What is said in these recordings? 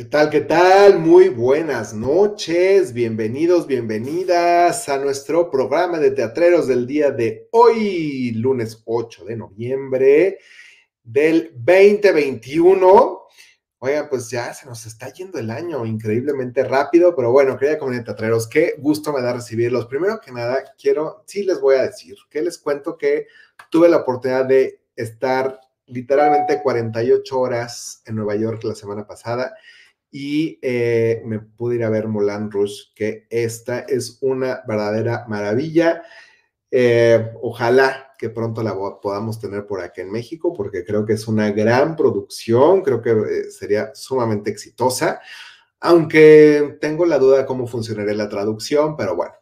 ¿Qué tal? ¿Qué tal? Muy buenas noches, bienvenidos, bienvenidas a nuestro programa de teatreros del día de hoy, lunes 8 de noviembre del 2021. Oigan, pues ya se nos está yendo el año increíblemente rápido, pero bueno, querida comunidad de teatreros, qué gusto me da recibirlos. Primero que nada, quiero, sí les voy a decir, que les cuento que tuve la oportunidad de estar literalmente 48 horas en Nueva York la semana pasada y eh, me pude ir a ver Mulan Rush, que esta es una verdadera maravilla. Eh, ojalá que pronto la podamos tener por aquí en México, porque creo que es una gran producción, creo que eh, sería sumamente exitosa, aunque tengo la duda de cómo funcionaría la traducción, pero bueno,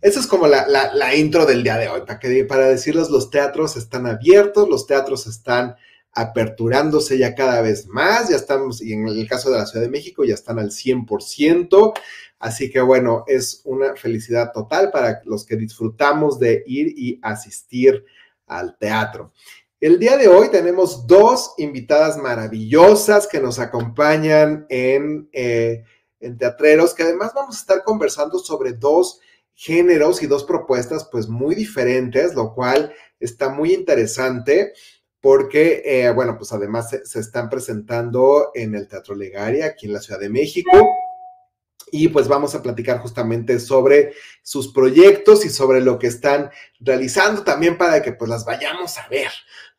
esa es como la, la, la intro del día de hoy, para, que, para decirles, los teatros están abiertos, los teatros están aperturándose ya cada vez más, ya estamos, y en el caso de la Ciudad de México ya están al 100%, así que bueno, es una felicidad total para los que disfrutamos de ir y asistir al teatro. El día de hoy tenemos dos invitadas maravillosas que nos acompañan en, eh, en Teatreros, que además vamos a estar conversando sobre dos géneros y dos propuestas pues muy diferentes, lo cual está muy interesante porque, eh, bueno, pues además se, están presentando en el Teatro Legaria, aquí en la Ciudad de México. Y pues vamos a platicar justamente sobre sus proyectos y sobre lo que están realizando también para que pues las vayamos a ver,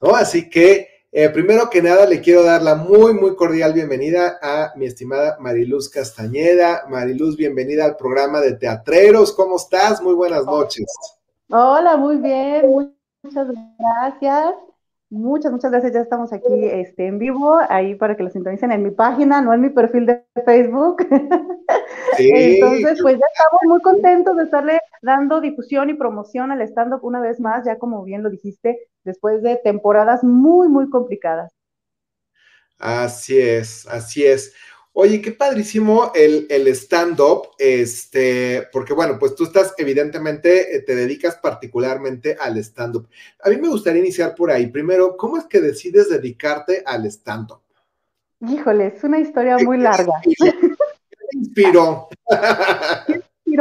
¿no? Así que, eh, primero que nada, le quiero dar la muy, muy cordial bienvenida a mi estimada Mariluz Castañeda. Mariluz, bienvenida al programa de Teatreros. ¿Cómo estás? Muy buenas noches. Hola, muy bien, muchas gracias. Muchas, muchas gracias. Ya estamos aquí este, en vivo, ahí para que lo sintonicen en mi página, no en mi perfil de Facebook. Entonces, pues ya estamos muy contentos de estarle dando difusión y promoción al stand-up una vez más, ya como bien lo dijiste, después de temporadas muy, muy complicadas. Así es, así es. Oye, qué padrísimo el, el stand-up, este, porque bueno, pues tú estás, evidentemente, eh, te dedicas particularmente al stand-up. A mí me gustaría iniciar por ahí. Primero, ¿cómo es que decides dedicarte al stand-up? Híjole, es una historia muy larga. ¿Qué te inspiró?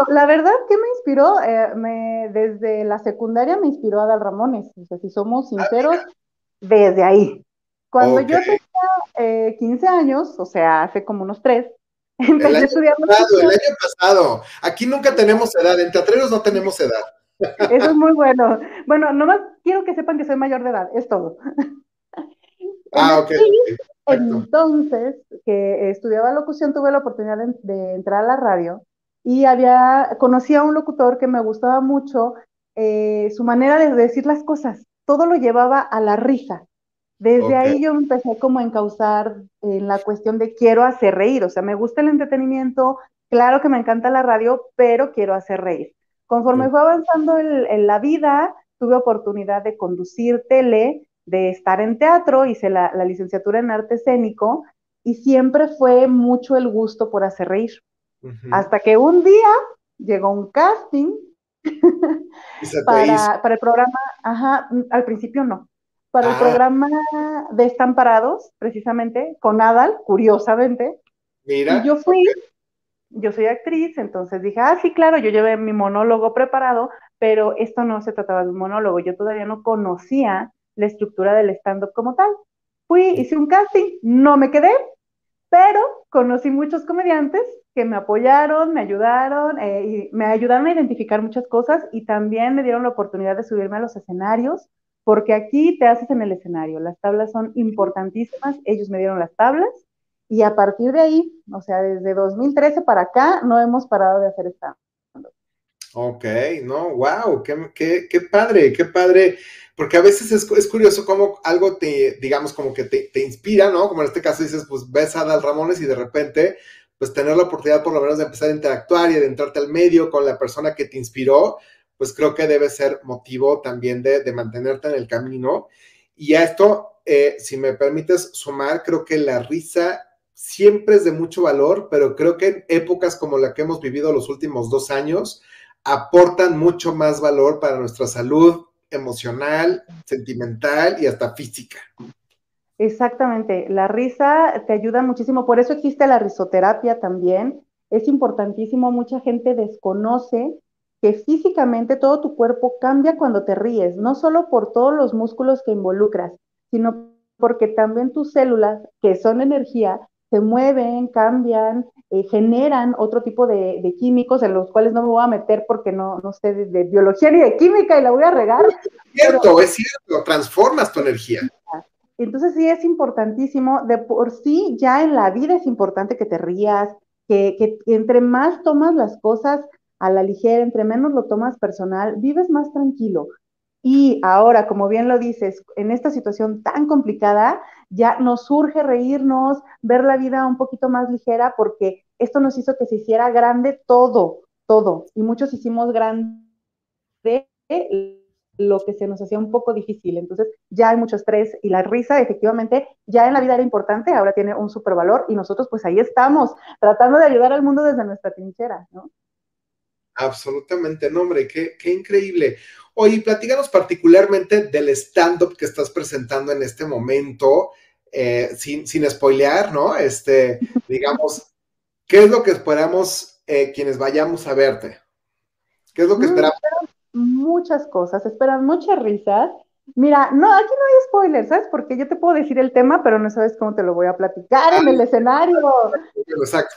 La verdad, ¿qué me inspiró? Eh, me, desde la secundaria me inspiró Adal Ramones. O sea, si somos ah, sinceros, desde ahí. Cuando yo tenía 15 eh, años, o sea, hace como unos tres, empecé a estudiar. Pasado, el año pasado. Aquí nunca tenemos edad, en teatreros no tenemos edad. Eso es muy bueno. Bueno, nomás quiero que sepan que soy mayor de edad, es todo. Ah, ok. Entonces, que estudiaba locución, tuve la oportunidad de, entrar a la radio y había, conocí a un locutor que me gustaba mucho, eh, su manera de decir las cosas, todo lo llevaba a la risa. Desde ahí yo empecé como a encauzar en la cuestión de quiero hacer reír, o sea, me gusta el entretenimiento, claro que me encanta la radio, pero quiero hacer reír. Conforme fue avanzando en, la vida, tuve oportunidad de conducir tele, de estar en teatro, hice la, licenciatura en arte escénico y siempre fue mucho el gusto por hacer reír. Hasta que un día llegó un casting para, para, el programa, ajá, al principio no, para el ah. programa de Estamparados, precisamente, con Adal, curiosamente. Mira. Y yo fui, yo soy actriz, entonces dije, ah, sí, claro, yo llevé mi monólogo preparado, pero esto no se trataba de un monólogo, yo todavía no conocía la estructura del stand-up como tal. Fui, hice un casting, no me quedé, pero conocí muchos comediantes que me apoyaron, me ayudaron, eh, y me ayudaron a identificar muchas cosas y también me dieron la oportunidad de subirme a los escenarios porque aquí te haces en el escenario. Las tablas son importantísimas, ellos me dieron las tablas y a partir de ahí, o sea, desde 2013 para acá, no hemos parado de hacer esta. Ok, no, wow, qué, qué, qué, padre, qué padre, porque a veces es, es curioso cómo algo te, digamos, como que te, te, inspira, ¿no? Como en este caso dices, pues ves a Dal Ramones y de repente, pues tener la oportunidad por lo menos de empezar a interactuar y de entrarte al medio con la persona que te inspiró, pues creo que debe ser motivo también de, mantenerte en el camino. Y a esto, eh, si me permites sumar, creo que la risa siempre es de mucho valor, pero creo que en épocas como la que hemos vivido los últimos dos años, aportan mucho más valor para nuestra salud emocional, sentimental y hasta física. Exactamente, la risa te ayuda muchísimo, por eso existe la risoterapia también. Es importantísimo, mucha gente desconoce que físicamente todo tu cuerpo cambia cuando te ríes, no solo por todos los músculos que involucras, sino porque también tus células, que son energía, se mueven, cambian, eh, generan otro tipo de, químicos en los cuales no me voy a meter porque no, no sé de, biología ni de química y la voy a regar. Es cierto, es cierto, transformas tu energía. Entonces sí es importantísimo, de por sí ya en la vida es importante que te rías, que, que, entre más tomas las cosas a la ligera, entre menos lo tomas personal, vives más tranquilo. Y ahora, como bien lo dices, en esta situación tan complicada, ya nos surge reírnos, ver la vida un poquito más ligera, porque esto nos hizo que se hiciera grande todo, todo. Y muchos hicimos grande lo que se nos hacía un poco difícil. Entonces ya hay mucho estrés y la risa efectivamente ya en la vida era importante, ahora tiene un super valor y nosotros pues ahí estamos tratando de ayudar al mundo desde nuestra trinchera, ¿no? Absolutamente, no, hombre, qué, qué increíble. Oye, platícanos particularmente del stand-up que estás presentando en este momento, eh, sin, sin spoilear, ¿no? Este, digamos, ¿qué es lo que esperamos eh, quienes vayamos a verte? ¿Qué es lo que mm, esperamos? muchas cosas, esperan muchas risas. Mira, no, aquí no hay spoilers, ¿sabes? Porque yo te puedo decir el tema, pero no sabes cómo te lo voy a platicar en el escenario. Exacto.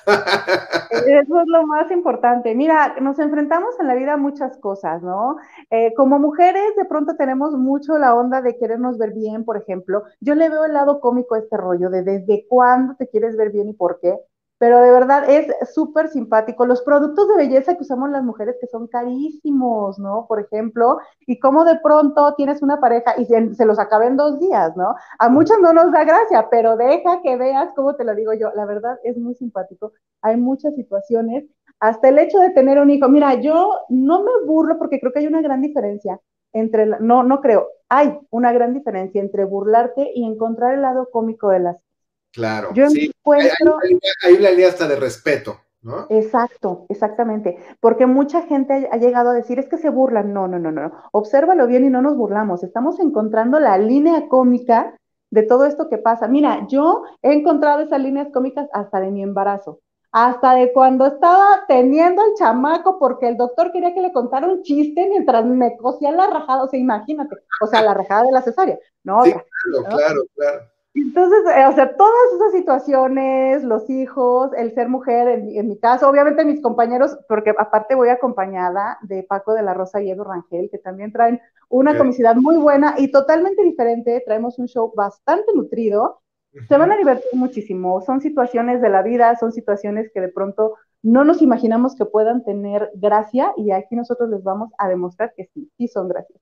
Eso es lo más importante. Mira, nos enfrentamos en la vida a muchas cosas, ¿no? Eh, como mujeres, de pronto tenemos mucho la onda de querernos ver bien, por ejemplo. Yo le veo el lado cómico a este rollo de desde cuándo te quieres ver bien y por qué pero de verdad es súper simpático. Los productos de belleza que usamos las mujeres que son carísimos, ¿no? Por ejemplo, y cómo de pronto tienes una pareja y se, los acaba en dos días, ¿no? A muchos no nos da gracia, pero deja que veas cómo te lo digo yo. La verdad es muy simpático. Hay muchas situaciones, hasta el hecho de tener un hijo. Mira, yo no me burlo porque creo que hay una gran diferencia entre, no, no creo, hay una gran diferencia entre burlarte y encontrar el lado cómico de las Claro, Yo sí. Encuentro... Hay, una línea hasta de respeto, ¿no? Exacto, exactamente. Porque mucha gente ha llegado a decir, es que se burlan. No, no, no, no. Obsérvalo bien y no nos burlamos. Estamos encontrando la línea cómica de todo esto que pasa. Mira, yo he encontrado esas líneas cómicas hasta de mi embarazo, hasta de cuando estaba teniendo al chamaco porque el doctor quería que le contara un chiste mientras me cosía la rajada, o sea, imagínate, o sea, la rajada de la cesárea, ¿no? Sí, claro, claro, claro. Entonces, eh, o sea, todas esas situaciones, los hijos, el ser mujer, en, mi caso, obviamente mis compañeros, porque aparte voy acompañada de Paco de la Rosa y Edu Rangel, que también traen una comicidad muy buena y totalmente diferente, traemos un show bastante nutrido, se van a divertir muchísimo, son situaciones de la vida, son situaciones que de pronto no nos imaginamos que puedan tener gracia y aquí nosotros les vamos a demostrar que sí, sí son gracias.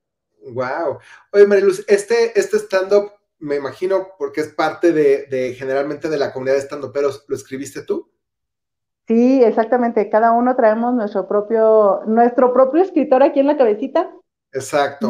Wow. Oye, Mariluz, este, este stand-up me imagino, porque es parte de, generalmente de la comunidad de estando, pero ¿lo escribiste tú? Sí, exactamente. Cada uno traemos nuestro propio, nuestro propio escritor aquí en la cabecita. Exacto.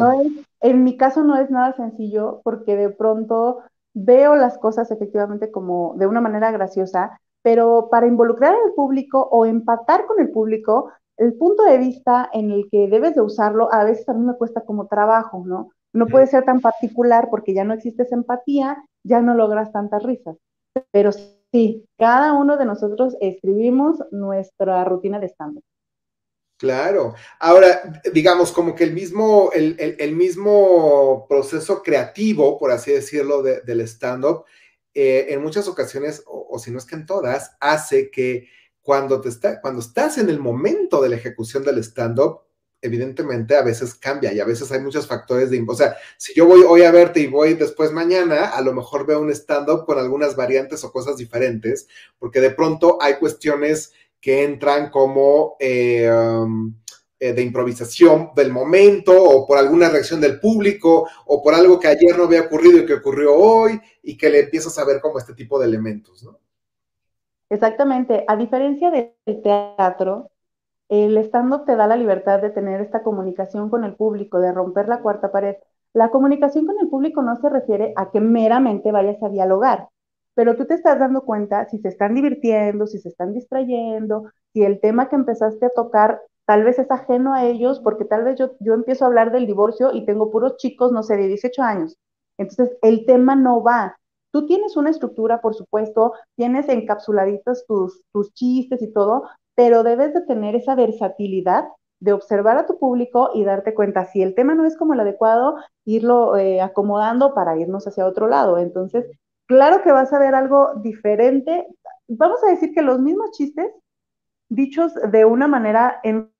en mi caso no es nada sencillo porque de pronto veo las cosas efectivamente como de una manera graciosa, pero para involucrar al público o empatar con el público, el punto de vista en el que debes de usarlo a veces a mí me cuesta como trabajo, ¿no? No puede ser tan particular porque ya no existe esa empatía, ya no logras tantas risas. Pero sí, cada uno de nosotros escribimos nuestra rutina de stand-up. Claro. Ahora, digamos, como que el mismo, el, mismo proceso creativo, por así decirlo, del stand-up, eh, en muchas ocasiones, o, o, si no es que en todas, hace que cuando, te está, cuando estás en el momento de la ejecución del stand-up, evidentemente a veces cambia y a veces hay muchos factores de, o sea, si yo voy hoy a verte y voy después mañana, a lo mejor veo un stand-up con algunas variantes o cosas diferentes, porque de pronto hay cuestiones que entran como eh, um, eh, de improvisación del momento o por alguna reacción del público o por algo que ayer no había ocurrido y que ocurrió hoy y que le empiezas a ver como este tipo de elementos, ¿no? Exactamente. A diferencia del teatro, el stand te da la libertad de tener esta comunicación con el público, de romper la cuarta pared. La comunicación con el público no se refiere a que meramente vayas a dialogar, pero tú te estás dando cuenta si se están divirtiendo, si se están distrayendo, si el tema que empezaste a tocar tal vez es ajeno a ellos, porque tal vez yo, yo empiezo a hablar del divorcio y tengo puros chicos, no sé, de 18 años. Entonces, el tema no va. Tú tienes una estructura, por supuesto, tienes encapsuladitos tus, tus chistes y todo, pero debes de tener esa versatilidad de observar a tu público y darte cuenta si el tema no es como el adecuado, irlo eh, acomodando para irnos hacia otro lado. Entonces, claro que vas a ver algo diferente. Vamos a decir que los mismos chistes, dichos de una manera en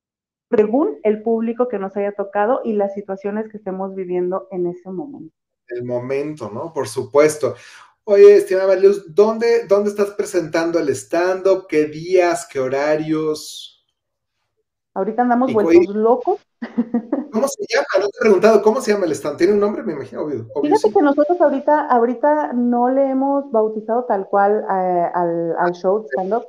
según el público que nos haya tocado y las situaciones que estemos viviendo en ese momento. El momento, ¿no? Por supuesto. Oye, estimada Luz, ¿dónde, ¿dónde estás presentando el stand-up? ¿Qué días? ¿Qué horarios? Ahorita andamos vueltos locos. ¿Cómo se llama? No te he preguntado, ¿cómo se llama el stand? ¿Tiene un nombre? Me imagino, obvio. Fíjate que nosotros ahorita, ahorita no le hemos bautizado tal cual eh, al, al, show stand-up.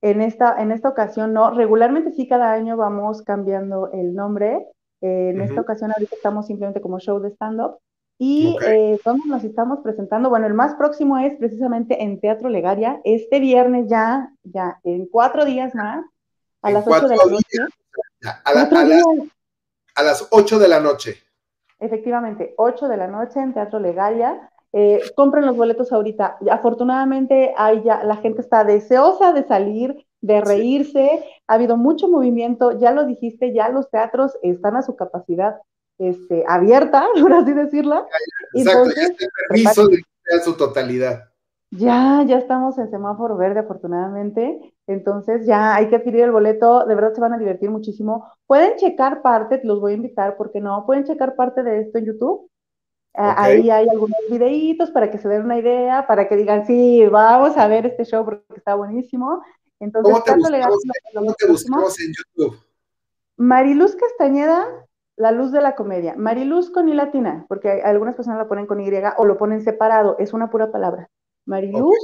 En esta, en esta ocasión no. Regularmente sí, cada año vamos cambiando el nombre. Eh, en esta ocasión ahorita estamos simplemente como show de stand-up. Y eh, ¿dónde nos estamos presentando? Bueno, el más próximo es precisamente en Teatro Legaria. Este viernes ya, ya, en cuatro días más, a las 8 de la noche. A, las 8 de la noche. Efectivamente, 8 de la noche en Teatro Legalia. Eh, compren los boletos ahorita. Afortunadamente, hay ya, la gente está deseosa de salir, de reírse. Ha habido mucho movimiento. Ya lo dijiste, ya los teatros están a su capacidad este, abierta, por así decirlo. Exacto, Entonces, ya permiso de su totalidad. Ya, ya estamos en semáforo verde, afortunadamente. Entonces ya hay que adquirir el boleto, de verdad se van a divertir muchísimo. Pueden checar parte, los voy a invitar, porque no, pueden checar parte de esto en YouTube. Ahí hay algunos videitos para que se den una idea, para que digan, sí, vamos a ver este show porque está buenísimo. Entonces, ¿Cómo te, buscamos, ¿cómo te buscamos en YouTube? Mariluz Castañeda, La Luz de la Comedia. Mariluz con I latina, porque algunas personas la ponen con Y o lo ponen separado, es una pura palabra. Mariluz,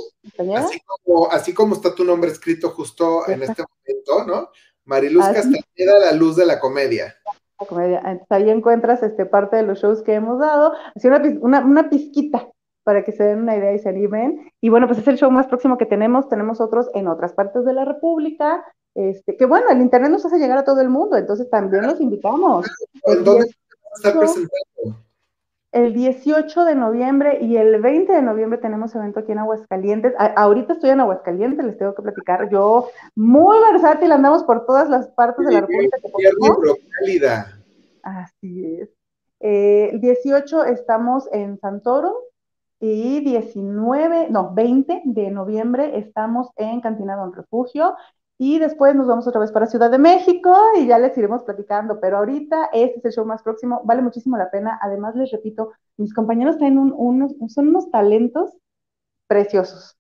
así, como, así como está tu nombre escrito justo en este momento, ¿no? Mariluz Castañeda, la luz de la comedia. La comedia. ahí encuentras este, parte de los shows que hemos dado, así una, una, pizquita para que se den una idea y se animen. Y bueno, pues es el show más próximo que tenemos. Tenemos otros en otras partes de la República. Este, que bueno, el internet nos hace llegar a todo el mundo, entonces también los invitamos. ¿En dónde estar presentando? el 18 de noviembre y el 20 de noviembre tenemos evento aquí en Aguascalientes. ahorita estoy en Aguascalientes, les tengo que platicar. Yo, muy versátil, andamos por todas las partes de la República. Así es. Eh, el 18 estamos en Santoro y 19, no, 20 de noviembre estamos en Cantina Don Refugio y después nos vamos otra vez para Ciudad de México y ya les iremos platicando, pero ahorita este es el show más próximo, vale muchísimo la pena. Además, les repito, mis compañeros tienen unos, son unos talentos preciosos.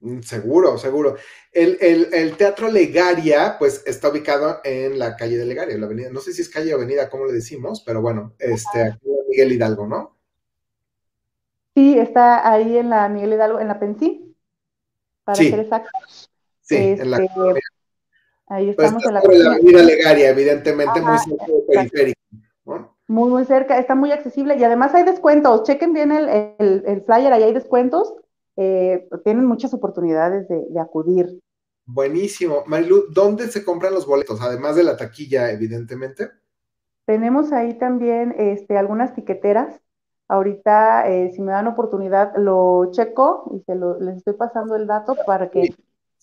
Mm, seguro, seguro. El, Teatro Legaria, pues, está ubicado en la calle de Legaria, la avenida, no sé si es calle o avenida, ¿cómo le decimos? Pero bueno, este, aquí Miguel Hidalgo, ¿no? Sí, está ahí en la Miguel Hidalgo, en la Pensí, para ser exactos. Sí, en la este, Ahí pues estamos en la, la avenida Legaria, evidentemente, muy cerca del periférico. Muy, muy cerca, está muy accesible y además hay descuentos. Chequen bien el, flyer, ahí hay descuentos. Eh, tienen muchas oportunidades de, acudir. Buenísimo. Marilu, ¿dónde se compran los boletos? Además de la taquilla, evidentemente. Tenemos ahí también este, algunas tiqueteras. Ahorita, eh, si me dan oportunidad, lo checo y se lo, les estoy pasando el dato para que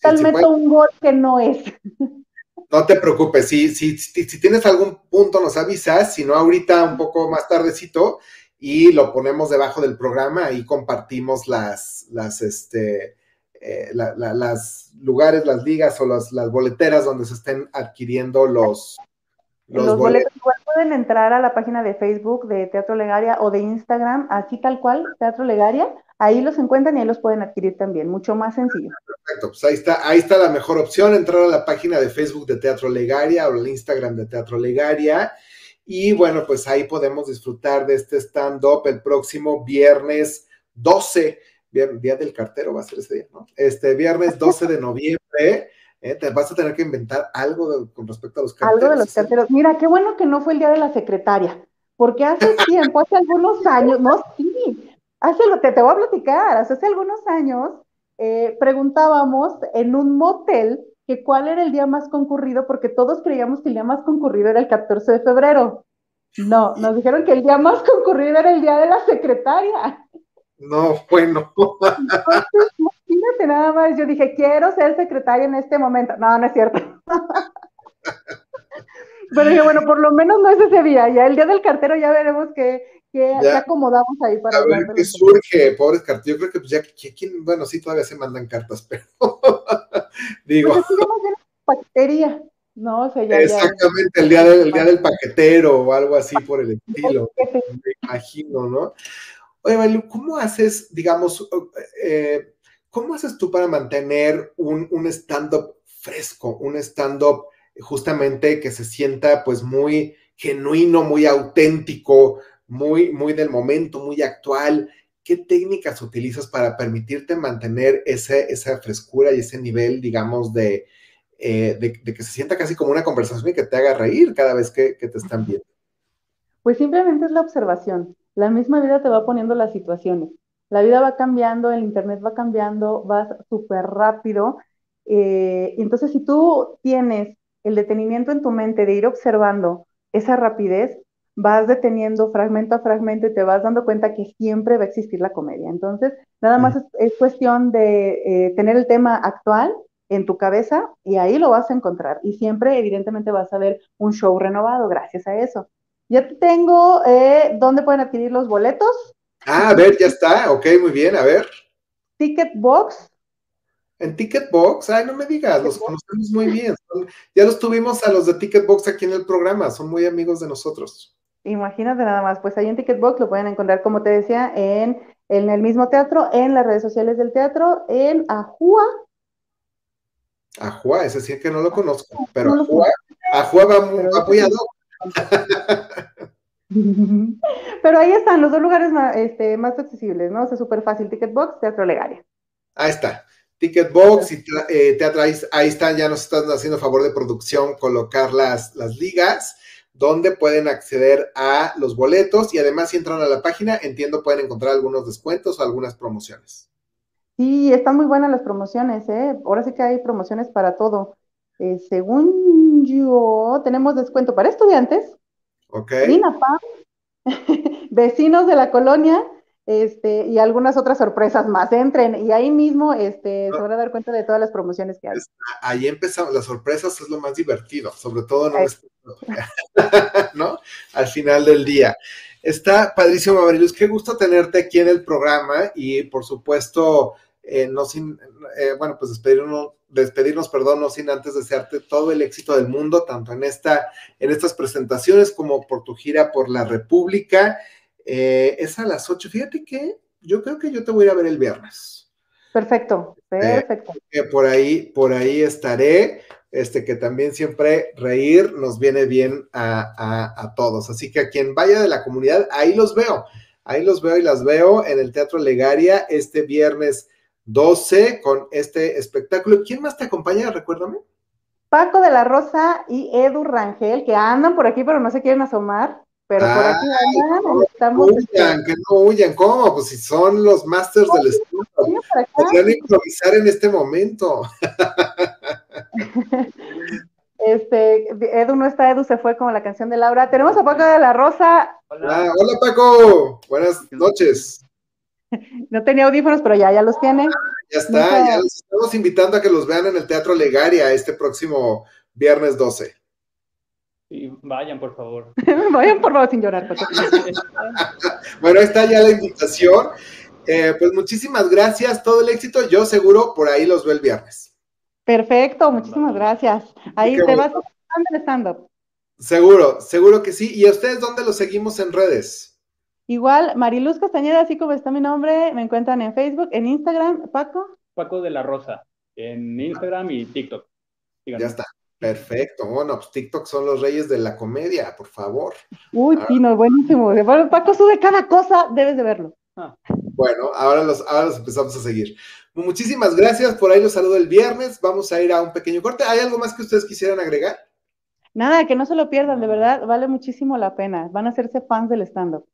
Tal meto un gol que no es. No te preocupes, si, si, si, tienes algún punto nos avisas, si no ahorita un poco más tardecito y lo ponemos debajo del programa y compartimos las, las, este, eh, las lugares, las ligas o las, las boleteras donde se estén adquiriendo los, los, boletos. Igual pueden entrar a la página de Facebook de Teatro Legaria o de Instagram, así tal cual, Teatro Legaria, ahí los encuentran y ahí los pueden adquirir también, mucho más sencillo. Perfecto, pues ahí está, ahí está la mejor opción, entrar a la página de Facebook de Teatro Legaria o el Instagram de Teatro Legaria. Y bueno, pues ahí podemos disfrutar de este stand-up el próximo viernes 12, día del cartero va a ser ese día, ¿no? Este viernes 12 de noviembre. ¿eh? Te vas a tener que inventar algo con respecto a los carteros. Algo de los carteros. Mira, qué bueno que no fue el día de la secretaria, porque hace tiempo, hace algunos años, no, sí, hace que te voy a platicar, hace algunos años eh, preguntábamos en un motel que cuál era el día más concurrido, porque todos creíamos que el día más concurrido era el 14 de febrero. No, nos dijeron que el día más concurrido era el día de la secretaria. No, bueno. Entonces, imagínate nada más, yo dije, quiero ser secretaria en este momento. No, no es cierto. Pero dije, bueno, por lo menos no es ese día. Ya el día del cartero ya veremos qué, qué, acomodamos ahí para a ver qué surge, pobres carteros. Yo creo que pues ya, ¿quién? bueno, sí, todavía se mandan cartas, pero digo. Pues paquetería, ¿no? O sea, ya, Exactamente, El, día del, el día del paquetero o algo así por el estilo. me imagino, ¿no? Oye, ¿cómo haces, digamos, eh, cómo haces tú para mantener un, un stand-up fresco, un stand-up justamente que se sienta pues muy genuino, muy auténtico, muy, muy del momento, muy actual. ¿Qué técnicas utilizas para permitirte mantener ese, esa frescura y ese nivel, digamos, de, eh, de, que se sienta casi como una conversación y que te haga reír cada vez que, que te están viendo? Pues simplemente es la observación. La misma vida te va poniendo las situaciones. La vida va cambiando, el Internet va cambiando, vas súper rápido. Eh, entonces, si tú tienes el detenimiento en tu mente de ir observando esa rapidez, vas deteniendo fragmento a fragmento y te vas dando cuenta que siempre va a existir la comedia. Entonces, nada más es, cuestión de eh, tener el tema actual en tu cabeza y ahí lo vas a encontrar. Y siempre, evidentemente, vas a ver un show renovado gracias a eso. Ya tengo eh, dónde pueden adquirir los boletos. Ah, a ver, ya está. Ok, muy bien, a ver. Ticketbox en Ticketbox, ay, no me digas, los conocemos muy bien. ya los tuvimos a los de Ticketbox aquí en el programa, son muy amigos de nosotros. Imagínate nada más, pues ahí en Ticketbox lo pueden encontrar, como te decía, en, en el mismo teatro, en las redes sociales del teatro, en Ajua. Ajua, ese sí que no lo conozco, pero Ajua, Ajua va muy apoyado. pero ahí están los dos lugares más, este, más accesibles, ¿no? O sea, súper fácil, Ticketbox, Teatro Legaria. Ahí está. Ticketbox y eh, Teatro, ahí, están, ya nos están haciendo favor de producción colocar las, las ligas donde pueden acceder a los boletos y además si entran a la página, entiendo, pueden encontrar algunos descuentos o algunas promociones. Sí, están muy buenas las promociones, ¿eh? Ahora sí que hay promociones para todo. Eh, según yo, tenemos descuento para estudiantes, ok vecinos de la colonia, este, y algunas otras sorpresas más. Entren y ahí mismo este, se van a dar cuenta de todas las promociones que hay. Ahí empezamos, las sorpresas es lo más divertido, sobre todo ¿no? Al final del día. Está padrísimo, Mariluz, qué gusto tenerte aquí en el programa y por supuesto, eh, no sin, eh, bueno, pues despedirnos, despedirnos, perdón, no sin antes desearte todo el éxito del mundo, tanto en, esta, en estas presentaciones como por tu gira por la República. Eh, es a las 8. Fíjate que yo creo que yo te voy a ir a ver el viernes. Perfecto, perfecto. por ahí, por ahí estaré. Este, que también siempre reír nos viene bien a, todos. Así que a quien vaya de la comunidad, ahí los veo. Ahí los veo y las veo en el Teatro Legaria este viernes 12 con este espectáculo. ¿Quién más te acompaña? Recuérdame. Paco de la Rosa y Edu Rangel, que andan por aquí, pero no se quieren asomar. Pero por aquí no, estamos. Huyan, que no huyan, ¿cómo? Pues si son los masters del estudio. Podrían improvisar en este momento. Este, Edu no está, Edu se fue como la canción de Laura. Tenemos a Paco de la Rosa. Hola, ah, hola Paco, buenas noches. No tenía audífonos, pero ya, ya los tiene. ya está, ya los estamos invitando a que los vean en el Teatro Legaria este próximo viernes 12. Y vayan, por favor. vayan, por favor, sin llorar. bueno, ahí está ya la invitación. Eh, pues muchísimas gracias, todo el éxito. Yo seguro por ahí los veo el viernes. Perfecto, muchísimas gracias. Ahí te vas a stand-up. Seguro, seguro que sí. ¿Y a ustedes dónde los seguimos en redes? Igual, Mariluz Castañeda, así como está mi nombre, me encuentran en Facebook, en Instagram, Paco. Paco de la Rosa, en Instagram y TikTok. Ya está. Perfecto, bueno, pues TikTok son los reyes de la comedia, por favor. Uy, ah. Pino, buenísimo. Paco sube cada cosa, debes de verlo. Ah. Bueno, ahora los, ahora los empezamos a seguir. Muchísimas gracias, por ahí los saludo el viernes, vamos a ir a un pequeño corte. ¿Hay algo más que ustedes quisieran agregar? Nada, que no se lo pierdan, de verdad, vale muchísimo la pena. Van a hacerse fans del stand-up.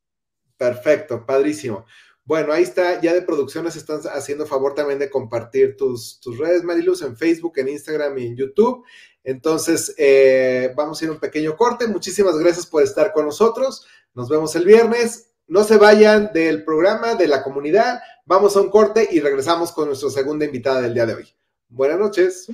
Perfecto, padrísimo. Bueno, ahí está, ya de producciones están haciendo favor también de compartir tus, redes, Mariluz, en Facebook, en Instagram y en YouTube. Entonces, eh, vamos a ir a un pequeño corte. Muchísimas gracias por estar con nosotros. Nos vemos el viernes. no se vayan del programa, de la comunidad, vamos a un corte y regresamos con nuestra segunda invitada del día de hoy. Buenas noches.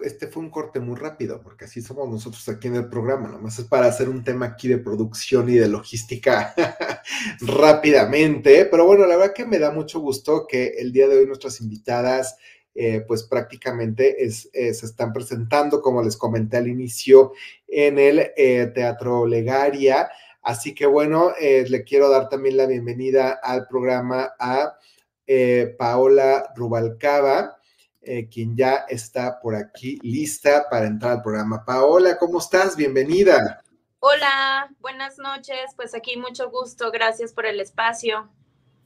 Este fue un corte muy rápido, porque así somos nosotros aquí en el programa, nomás es para hacer un tema aquí de producción y de logística rápidamente, pero bueno, la verdad que me da mucho gusto que el día de hoy nuestras invitadas eh, pues prácticamente eh, se están presentando, como les comenté al inicio, en el eh, Teatro Legaria. Así que bueno, le quiero dar también la bienvenida al programa a Paola Rubalcaba. Eh, quien ya está por aquí lista para entrar al programa. Paola, ¿cómo estás? Bienvenida. Hola, buenas noches. Pues aquí mucho gusto. Gracias por el espacio.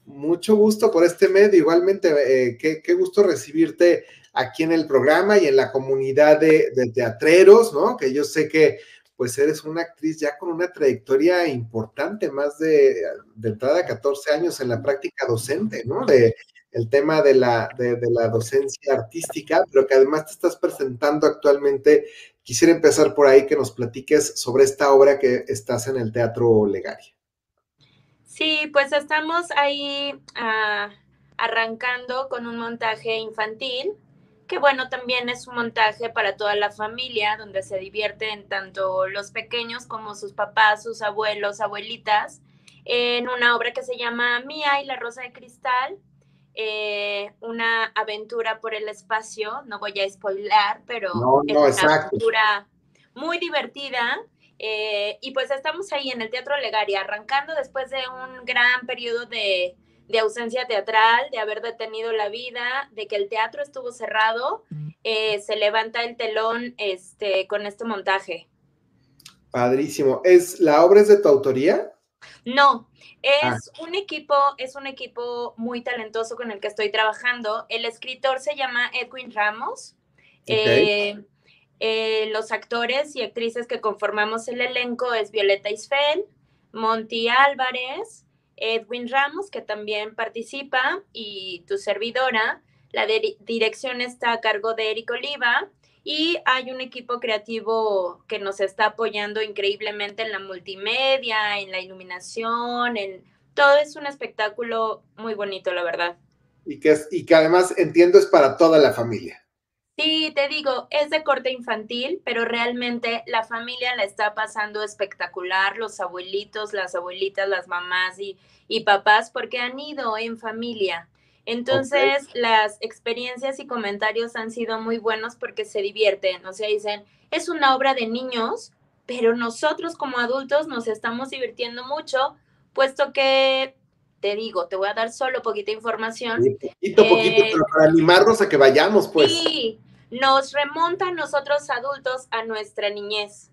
Mucho gusto por este medio. Igualmente, eh, qué, gusto recibirte aquí en el programa y en la comunidad de, de, teatreros, ¿no? Que yo sé que pues eres una actriz ya con una trayectoria importante, más de, de entrada 14 años en la práctica docente, ¿no? De, el tema de la, de, la docencia artística, pero que además te estás presentando actualmente. Quisiera empezar por ahí que nos platiques sobre esta obra que estás en el Teatro Legaria. Sí, pues estamos ahí ah, arrancando con un montaje infantil, que bueno, también es un montaje para toda la familia, donde se divierten tanto los pequeños como sus papás, sus abuelos, abuelitas, en una obra que se llama Mía y la Rosa de Cristal, eh, una aventura por el espacio, no voy a spoiler, pero es una aventura muy divertida. Eh, y pues estamos ahí en el Teatro Legaria, arrancando después de un gran periodo de, ausencia teatral, de haber detenido la vida, de que el teatro estuvo cerrado, eh, se levanta el telón este, con este montaje. Padrísimo. ¿Es, ¿La obra es de tu autoría? No, Ah. Es un equipo, es un equipo muy talentoso con el que estoy trabajando. El escritor se llama Edwin Ramos. Eh, eh, los actores y actrices que conformamos el elenco es Violeta Isfel, Monty Álvarez, Edwin Ramos, que también participa, y tu servidora. La dirección está a cargo de Eric Oliva y hay un equipo creativo que nos está apoyando increíblemente en la multimedia, en la iluminación, en todo es un espectáculo muy bonito, la verdad. Y que, es, y que además entiendo es para toda la familia. Sí, te digo, es de corte infantil, pero realmente la familia la está pasando espectacular, los abuelitos, las abuelitas, las mamás y, y papás, porque han ido en familia. Entonces, las experiencias y comentarios han sido muy buenos porque se divierten, o sea, dicen, es una obra de niños, pero nosotros como adultos nos estamos divirtiendo mucho, puesto que, te digo, te voy a dar solo poquita información. poquito, poquito, eh, para animarnos a que vayamos, pues. Sí, nos remonta nosotros adultos a nuestra niñez,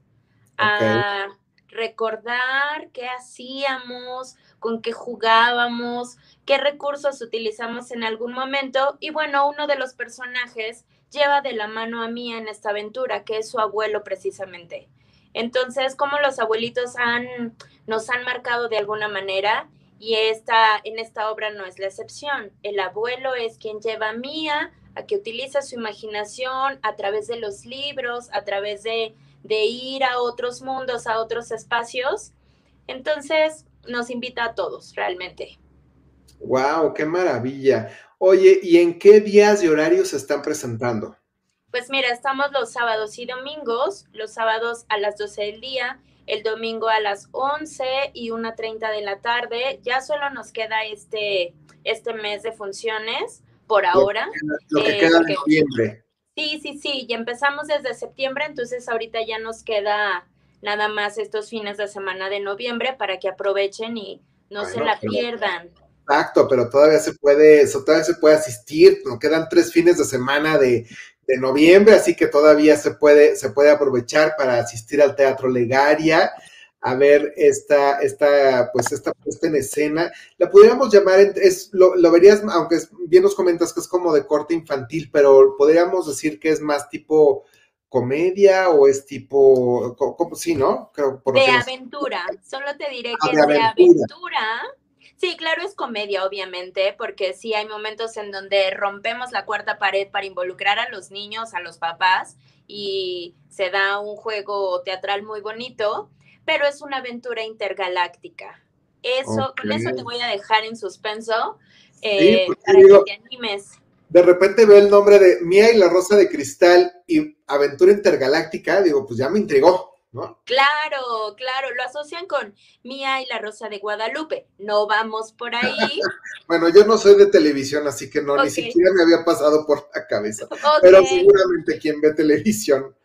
a recordar qué hacíamos, con qué jugábamos, qué recursos utilizamos en algún momento. Y bueno, uno de los personajes lleva de la mano a Mía en esta aventura, que es su abuelo precisamente. Entonces, como los abuelitos han, nos han marcado de alguna manera, y esta, en esta obra no es la excepción. El abuelo es quien lleva a Mía a que utilice su imaginación a través de los libros, a través de, de ir a otros mundos, a otros espacios. Entonces, nos invita a todos, realmente. ¡Wow! ¡Qué maravilla! Oye, ¿y en qué días y horarios se están presentando? Pues mira, estamos los sábados y domingos, los sábados a las 12 del día, el domingo a las 11 y 1.30 de la tarde. Ya solo nos queda este, este mes de funciones por ahora. Lo que queda, eh, noviembre. Sí, sí, sí, ya empezamos desde septiembre, entonces ahorita ya nos queda nada más estos fines de semana de noviembre para que aprovechen y no se la pierdan. Exacto, pero todavía se puede, eso todavía se puede asistir, nos quedan tres fines de semana de, de, noviembre, así que todavía se puede, se puede aprovechar para asistir al Teatro Legaria, a ver esta, esta, pues esta puesta en escena. La pudiéramos llamar, es, lo, lo verías, aunque bien nos comentas que es como de corte infantil, pero podríamos decir que es más tipo comedia o es tipo, ¿cómo, sí, no? Creo, por de aventura, solo te diré ah, que es de aventura. Sí, claro, es comedia, obviamente, porque sí hay momentos en donde rompemos la cuarta pared para involucrar a los niños, a los papás, y se da un juego teatral muy bonito, pero es una aventura intergaláctica. Eso, con eso te voy a dejar en suspenso eh, para que te animes de repente veo el nombre de Mía y la Rosa de Cristal y Aventura Intergaláctica, digo, pues ya me intrigó, ¿no? Claro, claro, lo asocian con Mía y la Rosa de Guadalupe. No vamos por ahí. bueno, yo no soy de televisión, así que no, ni siquiera me había pasado por la cabeza. Pero seguramente quien ve televisión.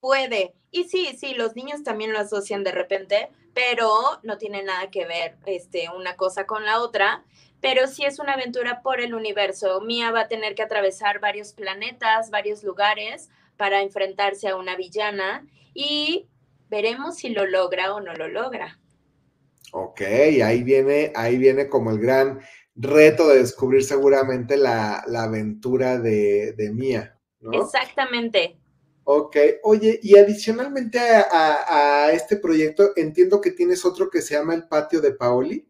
Puede. Y sí, sí, los niños también lo asocian de repente, pero no tiene nada que ver este, una cosa con la otra pero sí es una aventura por el universo. Mia va a tener que atravesar varios planetas, varios lugares para enfrentarse a una villana y veremos si lo logra o no lo logra. Ok, ahí viene, ahí viene como el gran reto de descubrir seguramente la, aventura de, de Mia. Exactamente. Ok, oye, y adicionalmente a, a, este proyecto, entiendo que tienes otro que se llama El Patio de Paoli.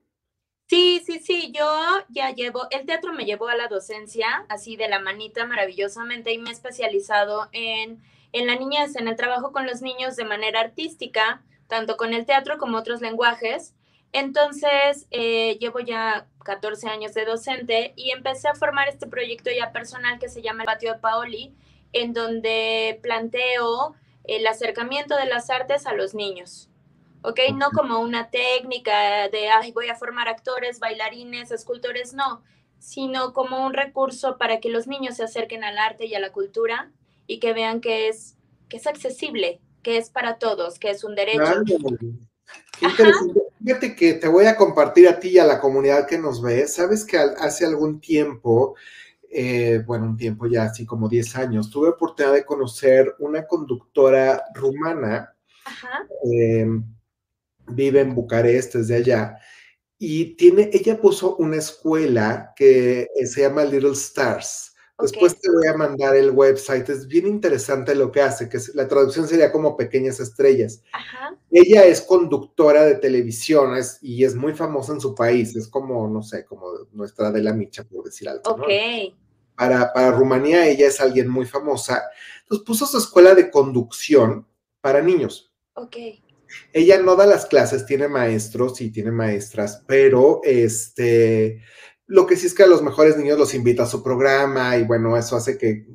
Sí, sí, sí, yo ya llevo, el teatro me llevó a la docencia, así de la manita maravillosamente, y me he especializado en, en la niñez, en el trabajo con los niños de manera artística, tanto con el teatro como otros lenguajes. Entonces, eh, llevo ya 14 años de docente y empecé a formar este proyecto ya personal que se llama El Patio de Paoli, en donde planteo el acercamiento de las artes a los niños. ¿ok? No como una técnica de, ay, voy a formar actores, bailarines, escultores, no, sino como un recurso para que los niños se acerquen al arte y a la cultura y que vean que es, que es accesible, que es para todos, que es un derecho. Fíjate que te voy a compartir a ti y a la comunidad que nos ve. Sabes que hace algún tiempo, eh, bueno, un tiempo ya así como 10 años, tuve oportunidad de conocer una conductora rumana. Em, vive en Bucarest, desde allá, y tiene, ella puso una escuela que se llama Little Stars. Después te voy a mandar el website, es bien interesante lo que hace, que la traducción sería como pequeñas estrellas. Ella es conductora de televisión y es muy famosa en su país, es como, no sé, como nuestra de la Micha, por decir algo. Ok. Para, para Rumanía ella es alguien muy famosa. Entonces puso su escuela de conducción para niños. Ok. Ella no da las clases, tiene maestros y tiene maestras, pero este, lo que sí es que a los mejores niños los invita a su programa y bueno, eso hace que,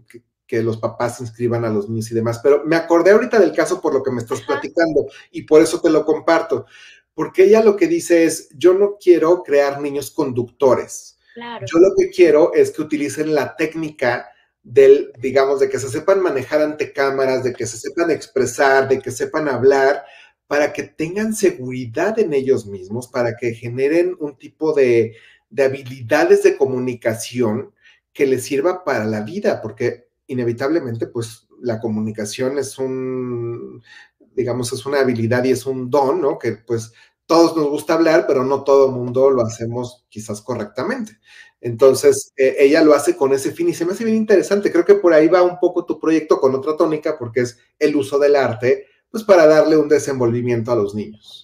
los papás inscriban a los niños y demás. Pero me acordé ahorita del caso por lo que me estás platicando y por eso te lo comparto, porque ella lo que dice es, yo no quiero crear niños conductores. Yo lo que quiero es que utilicen la técnica del, digamos, de que se sepan manejar ante cámaras, de que se sepan expresar, de que sepan hablar, para que tengan seguridad en ellos mismos, para que generen un tipo de, habilidades de comunicación que les sirva para la vida, porque inevitablemente, pues la comunicación es un, digamos, es una habilidad y es un don, ¿no? Que pues todos nos gusta hablar, pero no todo el mundo lo hacemos quizás correctamente. Entonces, eh, ella lo hace con ese fin y se me hace bien interesante. Creo que por ahí va un poco tu proyecto con otra tónica, porque es el uso del arte pues para darle un desenvolvimiento a los niños.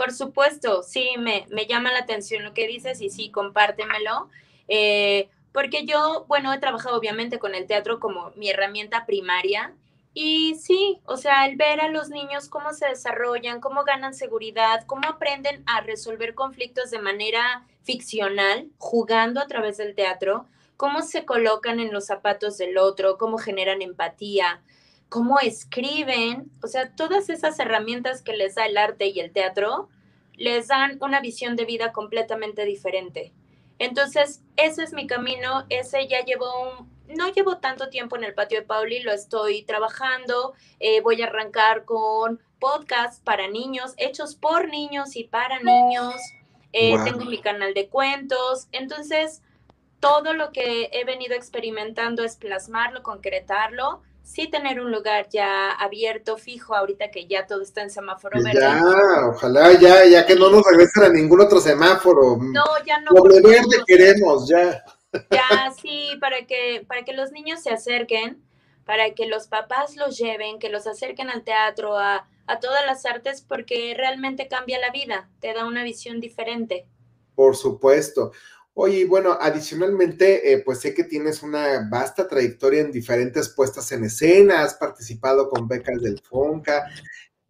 Por supuesto, sí, me, llama la atención lo que dices y sí, compártemelo. Eh, porque yo, bueno, he trabajado obviamente con el teatro como mi herramienta primaria y sí, o sea, el ver a los niños cómo se desarrollan, cómo ganan seguridad, cómo aprenden a resolver conflictos de manera ficcional, jugando a través del teatro, cómo se colocan en los zapatos del otro, cómo generan empatía, cómo escriben, o sea, todas esas herramientas que les da el arte y el teatro, les dan una visión de vida completamente diferente. Entonces, ese es mi camino, ese ya llevo un, no llevo tanto tiempo en el patio de Pauli, lo estoy trabajando, eh, voy a arrancar con podcasts para niños, hechos por niños y para niños, eh, tengo mi canal de cuentos, entonces todo lo que he venido experimentando es plasmarlo, concretarlo sí tener un lugar ya abierto, fijo, ahorita que ya todo está en semáforo verde. Ya, ojalá ya, ya que no nos regresen a ningún otro semáforo. No, ya no. Doble verde queremos, ya. Ya, sí, para que, para que los niños se acerquen, para que los papás los lleven, que los acerquen al teatro, a, a todas las artes, porque realmente cambia la vida, te da una visión diferente. Por supuesto. Oye, bueno, adicionalmente, eh, pues sé que tienes una vasta trayectoria en diferentes puestas en escena, has participado con becas del FONCA.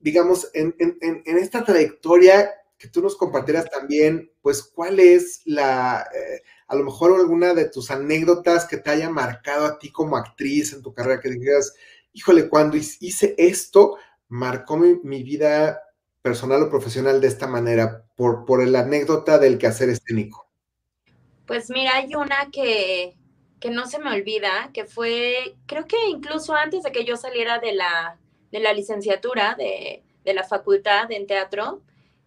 Digamos, en, en, en esta trayectoria, que tú nos compartieras también, pues, cuál es la, eh, a lo mejor alguna de tus anécdotas que te haya marcado a ti como actriz en tu carrera, que digas, híjole, cuando hice esto, marcó mi, vida personal o profesional de esta manera, por, por la anécdota del quehacer escénico. Pues mira, hay una que, que no se me olvida, que fue, creo que incluso antes de que yo saliera de la, de la licenciatura de, de la facultad en teatro,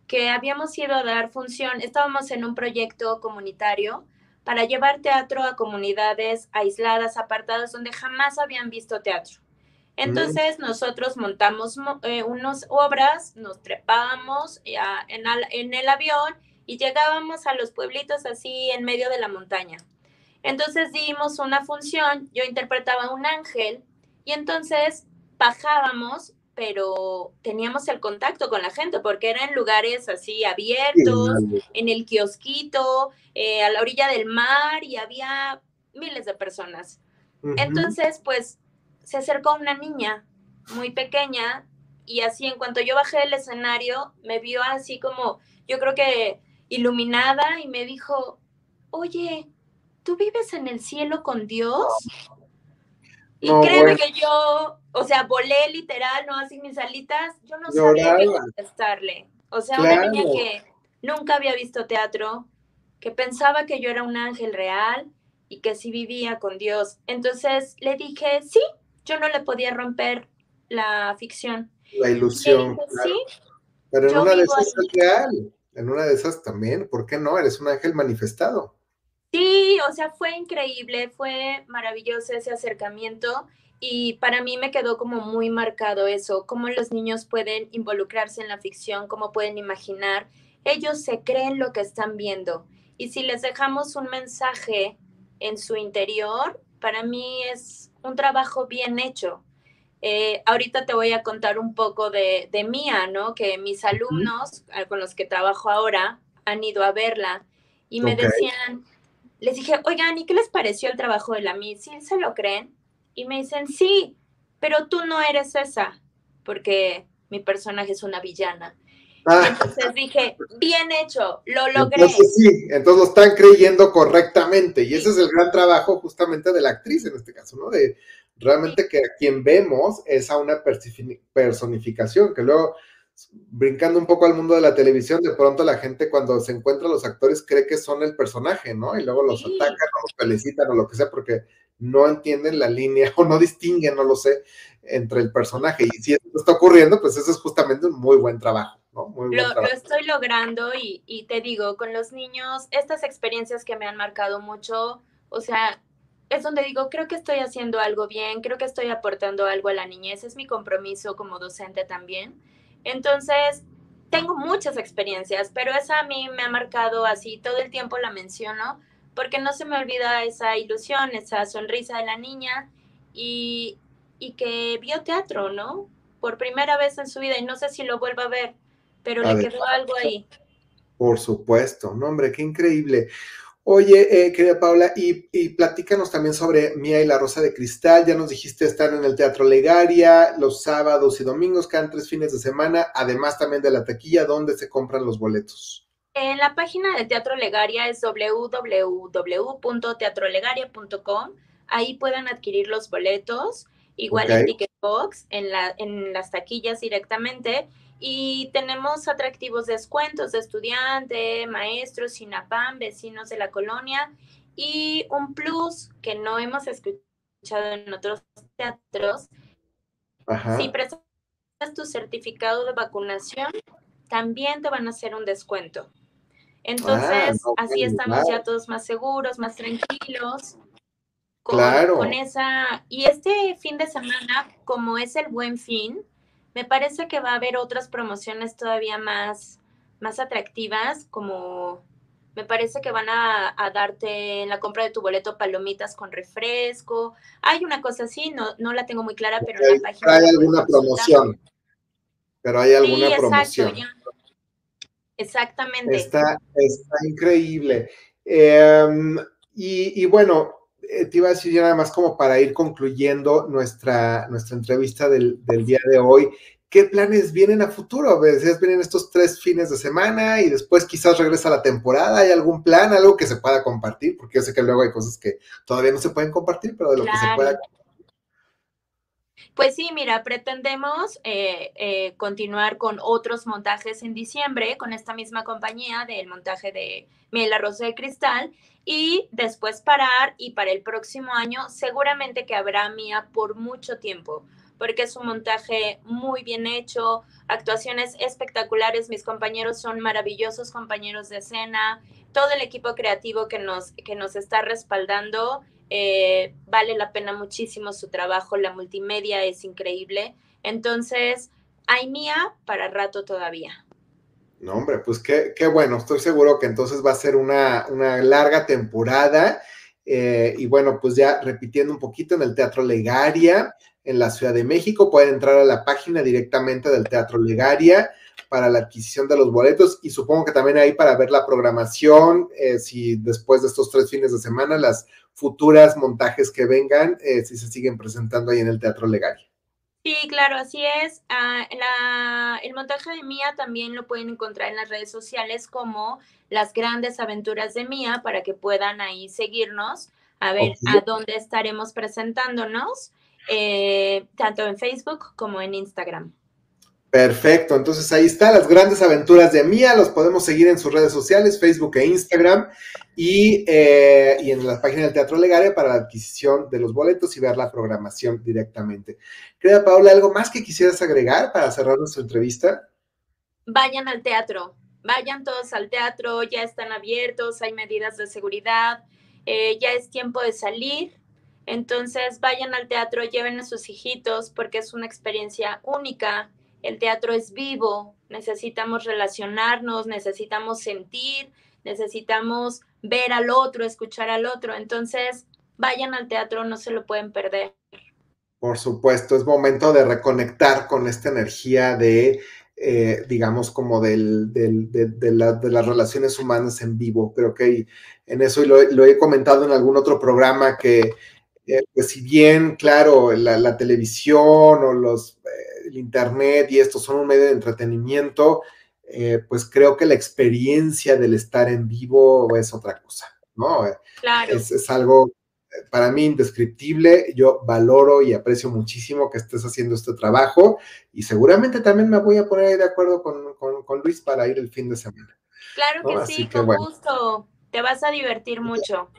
que habíamos ido a dar función, estábamos en un proyecto comunitario para llevar teatro a comunidades aisladas, apartadas, donde jamás habían visto teatro. Entonces nosotros montamos eh, unas obras, nos trepábamos eh, en, en el avión y llegábamos a los pueblitos así en medio de la montaña. Entonces dimos una función, yo interpretaba un ángel y entonces bajábamos, pero teníamos el contacto con la gente porque eran lugares así abiertos, en el kiosquito, eh, a la orilla del mar y había miles de personas. Entonces, pues se acercó una niña muy pequeña y así en cuanto yo bajé del escenario, me vio así como, yo creo que iluminada y me dijo, oye, ¿tú vives en el cielo con Dios? Y créeme que yo, o sea, volé literal, no así mis alitas, yo no sabía qué contestarle. O sea, una niña que nunca había visto teatro, que pensaba que yo era un ángel real y que sí vivía con Dios. Entonces le dije, sí, yo no le podía romper la ficción. La ilusión. sí, Pero en una de esas es real en una de esas también, ¿por qué no? Eres un ángel manifestado. Sí, o sea, fue increíble, fue maravilloso ese acercamiento y para mí me quedó como muy marcado eso, cómo los niños pueden involucrarse en la ficción, cómo pueden imaginar, ellos se creen lo que están viendo y si les dejamos un mensaje en su interior, para mí es un trabajo bien hecho. Eh, ahorita te voy a contar un poco de, de Mía, ¿no? Que mis alumnos con los que trabajo ahora han ido a verla y me decían, les dije, oigan, ¿y qué les pareció el trabajo de la Miss? ¿Sí se lo creen? Y me dicen, sí, pero tú no eres esa, porque mi personaje es una villana. Ah. Entonces dije, bien hecho, lo logré. Entonces sí, entonces lo están creyendo correctamente y ese es el gran trabajo justamente de la actriz en este caso, ¿no? De realmente que a quien vemos es a una personificación, que luego, brincando un poco al mundo de la televisión, de pronto la gente cuando se encuentra a los actores cree que son el personaje, ¿no? Y luego los atacan o los felicitan o lo que sea, porque no entienden la línea o no distinguen, no lo sé, entre el personaje. Y si esto está ocurriendo, pues eso es justamente un muy buen trabajo. Muy lo, lo, estoy logrando y, y te digo, con los niños, estas experiencias que me han marcado mucho, o sea, es donde digo, creo que estoy haciendo algo bien, creo que estoy aportando algo a la niñez, es mi compromiso como docente también. Entonces, tengo muchas experiencias, pero esa a mí me ha marcado así, todo el tiempo la menciono, porque no se me olvida esa ilusión, esa sonrisa de la niña y, y que vio teatro, ¿no? Por primera vez en su vida y no sé si lo vuelva a ver, pero le quedó algo ahí. Por supuesto, no, hombre, qué increíble. Oye, eh, querida Paula, y, y, platícanos también sobre Mía y la Rosa de Cristal. Ya nos dijiste estar en el Teatro Legaria los sábados y domingos, cada tres fines de semana, además también de la taquilla, ¿dónde se compran los boletos? En la página de Teatro Legaria es www.teatrolegaria.com. Ahí pueden adquirir los boletos, igual en Ticketbox, en, la, en las taquillas directamente y tenemos atractivos descuentos de estudiante, maestros, SINAPAM, vecinos de la colonia y un plus que no hemos escuchado en otros teatros. Si presentas tu certificado de vacunación, también te van a hacer un descuento. Entonces, ah, así estamos ya todos más seguros, más tranquilos. claro. Con esa. Y este fin de semana, como es el buen fin, me parece que va a haber otras promociones todavía más, más atractivas, como Me parece que van a, darte en la compra de tu boleto palomitas con refresco. Hay una cosa así, no, no la tengo muy clara, pero en la página. Hay alguna promoción. Pero hay alguna sí, promoción. Exactamente. Está, está increíble. Em, y, bueno, eh, te iba a decir ya nada más como para ir concluyendo nuestra, nuestra entrevista del, del día de hoy. ¿qué planes vienen a futuro? Decías, vienen estos tres fines de semana y después quizás regresa la temporada. ¿Hay algún plan, algo que se pueda compartir? Porque yo sé que luego hay cosas que todavía no se pueden compartir, pero de lo que se pueda compartir. Pues sí, mira, pretendemos eh, eh, continuar con otros montajes en diciembre con esta misma compañía del montaje de Miel Rosa de Cristal y después parar y para el próximo año seguramente que habrá mía por mucho tiempo porque es un montaje muy bien hecho, actuaciones espectaculares, mis compañeros son maravillosos compañeros de escena, todo el equipo creativo que nos, que nos está respaldando, eh, vale la pena muchísimo su trabajo, la multimedia es increíble, entonces hay mía para rato todavía. No, hombre, pues qué, qué bueno, estoy seguro que entonces va a ser una, una larga temporada. Eh, y bueno, pues ya repitiendo un poquito en el Teatro Legaria, en la Ciudad de México. Pueden entrar a la página directamente del Teatro Legaria para la adquisición de los boletos y supongo que también ahí para ver la programación, eh, si después de estos tres fines de semana, las futuras montajes que vengan, eh, si se siguen presentando ahí en el Teatro Legaria. Sí, claro, así es. Ah, el montaje de Mía también lo pueden encontrar en las redes sociales como las grandes aventuras de Mía para que puedan ahí seguirnos a ver a dónde estaremos presentándonos. Eh, tanto en Facebook como en Instagram. Perfecto, entonces ahí está, las grandes aventuras de Mía, los podemos seguir en sus redes sociales, Facebook e Instagram, y, eh, y, en la página del Teatro Legaria para la adquisición de los boletos y ver la programación directamente. Querida Paula, ¿algo más que quisieras agregar para cerrar nuestra entrevista? Vayan al teatro, vayan todos al teatro, ya están abiertos, hay medidas de seguridad, eh, ya es tiempo de salir, entonces vayan al teatro, lleven a sus hijitos porque es una experiencia única. El teatro es vivo, necesitamos relacionarnos, necesitamos sentir, necesitamos ver al otro, escuchar al otro. Entonces vayan al teatro, no se lo pueden perder. Por supuesto, es momento de reconectar con esta energía de, eh, digamos, como del, de, las relaciones humanas en vivo. Creo que en eso lo, lo he comentado en algún otro programa que eh, pues si bien, claro, la, televisión o los, eh, el internet y esto son un medio de entretenimiento, eh, pues creo que la experiencia del estar en vivo es otra cosa, ¿no? Claro. Es, algo para mí indescriptible. Yo valoro y aprecio muchísimo que estés haciendo este trabajo y seguramente también me voy a poner ahí de acuerdo con, Luis para ir el fin de semana. Claro que sí, con gusto. Te vas a divertir mucho.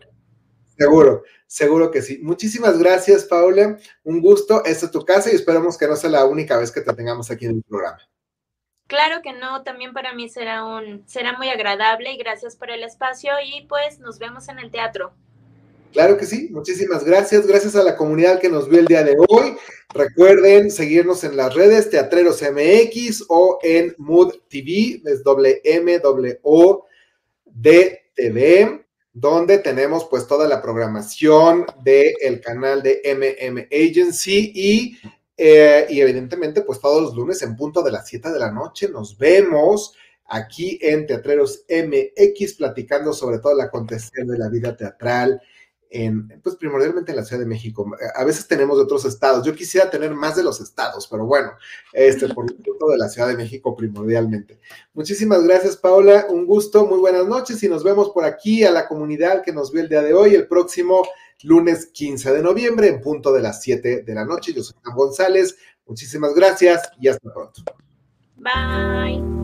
Seguro, seguro que sí. Muchísimas gracias, Paula. Un gusto. Esta es tu casa y esperamos que no sea la única vez que te tengamos aquí en el programa. Claro que no, también para mí será un será muy agradable y gracias por el espacio y pues nos vemos en el teatro. Claro que sí, muchísimas gracias. Gracias a la comunidad que nos vio el día de hoy. Recuerden seguirnos en las redes Teatreros MX o en Mood TV, es doble M, O, D, TV donde tenemos pues toda la programación del canal de MM Agency y, eh, y evidentemente pues todos los lunes en punto de las 7 de la noche nos vemos aquí en Teatreros MX platicando sobre todo la acontecer de la vida teatral, pues primordialmente en la Ciudad de México. A veces tenemos de otros estados. Yo quisiera tener más de los estados, pero bueno, este, por el punto de la Ciudad de México primordialmente. Muchísimas gracias, Paula. Un gusto, muy buenas noches y nos vemos por aquí a la comunidad que nos vio el día de hoy, el próximo lunes 15 de noviembre, en punto de las 7 de la noche. Yo soy Juan González. Muchísimas gracias y hasta pronto. Bye.